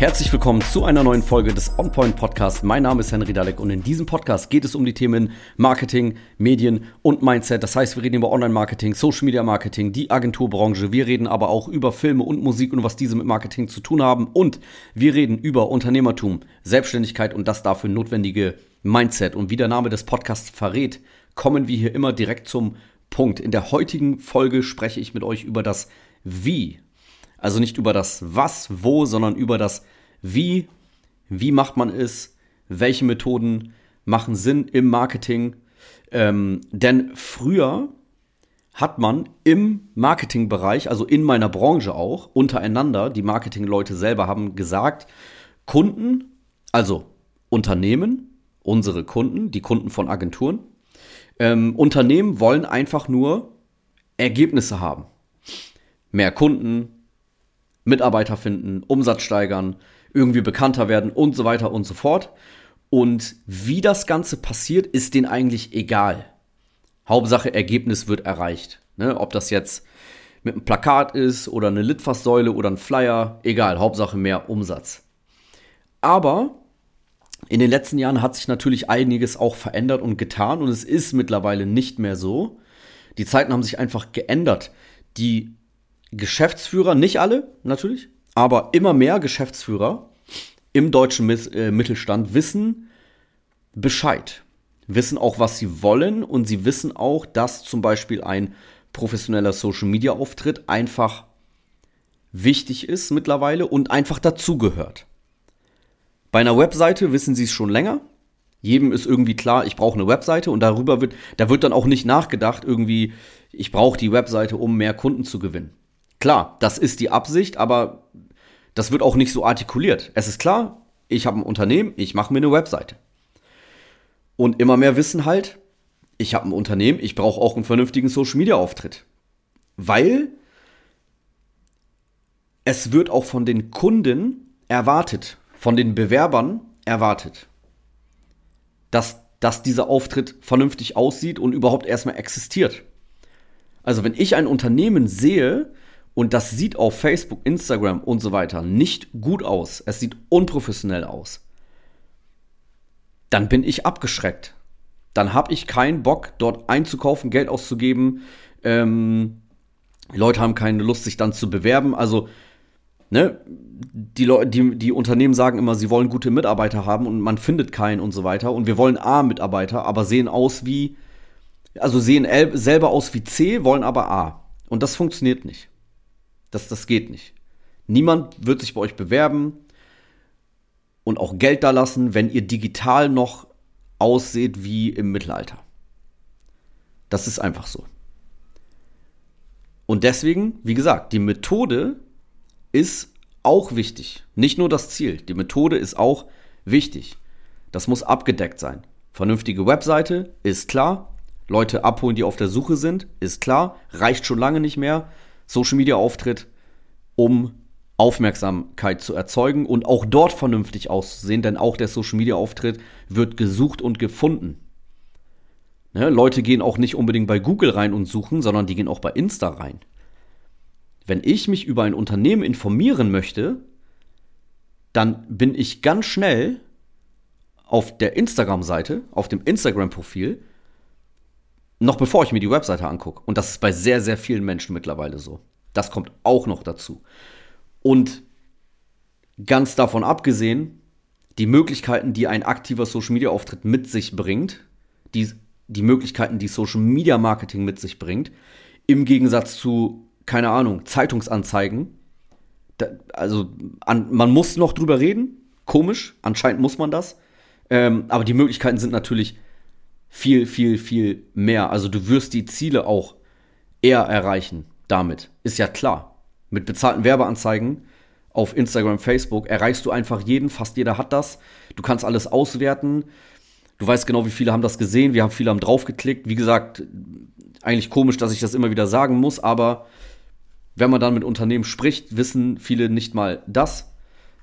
Herzlich willkommen zu einer neuen Folge des OnPoint Podcasts. Mein Name ist Henry Dalek und in diesem Podcast geht es um die Themen Marketing, Medien und Mindset. Das heißt, wir reden über Online-Marketing, Social Media Marketing, die Agenturbranche. Wir reden aber auch über Filme und Musik und was diese mit Marketing zu tun haben. Und wir reden über Unternehmertum, Selbstständigkeit und das dafür notwendige Mindset. Und wie der Name des Podcasts verrät, kommen wir hier immer direkt zum Punkt. In der heutigen Folge spreche ich mit euch über das Wie also nicht über das Was, wo, sondern über das Wie. Wie macht man es? Welche Methoden machen Sinn im Marketing? Ähm, denn früher hat man im Marketingbereich, also in meiner Branche auch, untereinander, die Marketingleute selber haben gesagt, Kunden, also Unternehmen, unsere Kunden, die Kunden von Agenturen, ähm, Unternehmen wollen einfach nur Ergebnisse haben. Mehr Kunden, Mitarbeiter finden, Umsatz steigern, irgendwie bekannter werden und so weiter und so fort. Und wie das Ganze passiert, ist denen eigentlich egal. Hauptsache, Ergebnis wird erreicht. Ne? Ob das jetzt mit einem Plakat ist oder eine Litfaßsäule oder ein Flyer, egal, Hauptsache mehr Umsatz. Aber in den letzten Jahren hat sich natürlich einiges auch verändert und getan und es ist mittlerweile nicht mehr so. Die Zeiten haben sich einfach geändert. Die Geschäftsführer, nicht alle natürlich, aber immer mehr Geschäftsführer im deutschen äh, Mittelstand wissen Bescheid, wissen auch, was sie wollen und sie wissen auch, dass zum Beispiel ein professioneller Social-Media-Auftritt einfach wichtig ist mittlerweile und einfach dazugehört. Bei einer Webseite wissen sie es schon länger. Jedem ist irgendwie klar, ich brauche eine Webseite und darüber wird, da wird dann auch nicht nachgedacht, irgendwie, ich brauche die Webseite, um mehr Kunden zu gewinnen. Klar, das ist die Absicht, aber das wird auch nicht so artikuliert. Es ist klar, ich habe ein Unternehmen, ich mache mir eine Webseite. Und immer mehr wissen halt, ich habe ein Unternehmen, ich brauche auch einen vernünftigen Social-Media-Auftritt. Weil es wird auch von den Kunden erwartet, von den Bewerbern erwartet, dass, dass dieser Auftritt vernünftig aussieht und überhaupt erstmal existiert. Also wenn ich ein Unternehmen sehe, und das sieht auf Facebook, Instagram und so weiter nicht gut aus. Es sieht unprofessionell aus. Dann bin ich abgeschreckt. Dann habe ich keinen Bock, dort einzukaufen, Geld auszugeben. Ähm, die Leute haben keine Lust, sich dann zu bewerben. Also, ne, die, die, die Unternehmen sagen immer, sie wollen gute Mitarbeiter haben und man findet keinen und so weiter. Und wir wollen A-Mitarbeiter, aber sehen aus wie, also sehen selber aus wie C, wollen aber A. Und das funktioniert nicht. Das, das geht nicht. Niemand wird sich bei euch bewerben und auch Geld da lassen, wenn ihr digital noch ausseht wie im Mittelalter. Das ist einfach so. Und deswegen, wie gesagt, die Methode ist auch wichtig. Nicht nur das Ziel, die Methode ist auch wichtig. Das muss abgedeckt sein. Vernünftige Webseite ist klar. Leute abholen, die auf der Suche sind, ist klar. Reicht schon lange nicht mehr. Social Media Auftritt, um Aufmerksamkeit zu erzeugen und auch dort vernünftig auszusehen, denn auch der Social Media Auftritt wird gesucht und gefunden. Ne, Leute gehen auch nicht unbedingt bei Google rein und suchen, sondern die gehen auch bei Insta rein. Wenn ich mich über ein Unternehmen informieren möchte, dann bin ich ganz schnell auf der Instagram-Seite, auf dem Instagram-Profil, noch bevor ich mir die Webseite angucke. Und das ist bei sehr, sehr vielen Menschen mittlerweile so. Das kommt auch noch dazu. Und ganz davon abgesehen, die Möglichkeiten, die ein aktiver Social Media Auftritt mit sich bringt, die, die Möglichkeiten, die Social Media Marketing mit sich bringt, im Gegensatz zu, keine Ahnung, Zeitungsanzeigen. Da, also an, man muss noch drüber reden, komisch, anscheinend muss man das. Ähm, aber die Möglichkeiten sind natürlich viel, viel, viel mehr. Also du wirst die Ziele auch eher erreichen damit. Ist ja klar. Mit bezahlten Werbeanzeigen auf Instagram, Facebook erreichst du einfach jeden, fast jeder hat das. Du kannst alles auswerten. Du weißt genau, wie viele haben das gesehen, wir haben viele haben draufgeklickt. Wie gesagt, eigentlich komisch, dass ich das immer wieder sagen muss, aber wenn man dann mit Unternehmen spricht, wissen viele nicht mal das.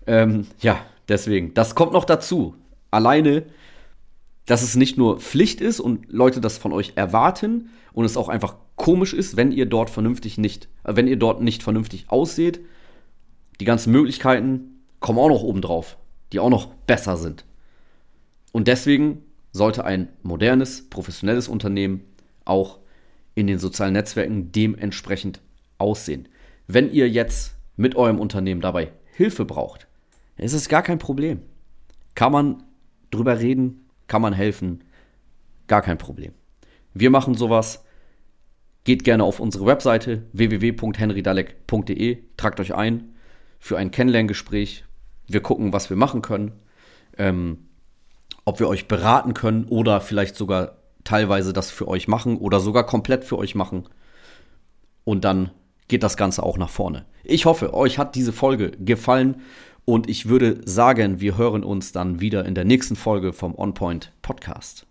Ähm, ja, deswegen, das kommt noch dazu. Alleine dass es nicht nur Pflicht ist und Leute das von euch erwarten und es auch einfach komisch ist, wenn ihr dort vernünftig nicht, äh, wenn ihr dort nicht vernünftig ausseht. Die ganzen Möglichkeiten kommen auch noch oben drauf, die auch noch besser sind. Und deswegen sollte ein modernes, professionelles Unternehmen auch in den sozialen Netzwerken dementsprechend aussehen. Wenn ihr jetzt mit eurem Unternehmen dabei Hilfe braucht, ist es gar kein Problem. Kann man drüber reden, kann man helfen, gar kein Problem. Wir machen sowas. Geht gerne auf unsere Webseite www.henrydalek.de, tragt euch ein für ein Kennenlerngespräch. Wir gucken, was wir machen können, ähm, ob wir euch beraten können oder vielleicht sogar teilweise das für euch machen oder sogar komplett für euch machen. Und dann geht das Ganze auch nach vorne. Ich hoffe, euch hat diese Folge gefallen und ich würde sagen, wir hören uns dann wieder in der nächsten Folge vom OnPoint Podcast.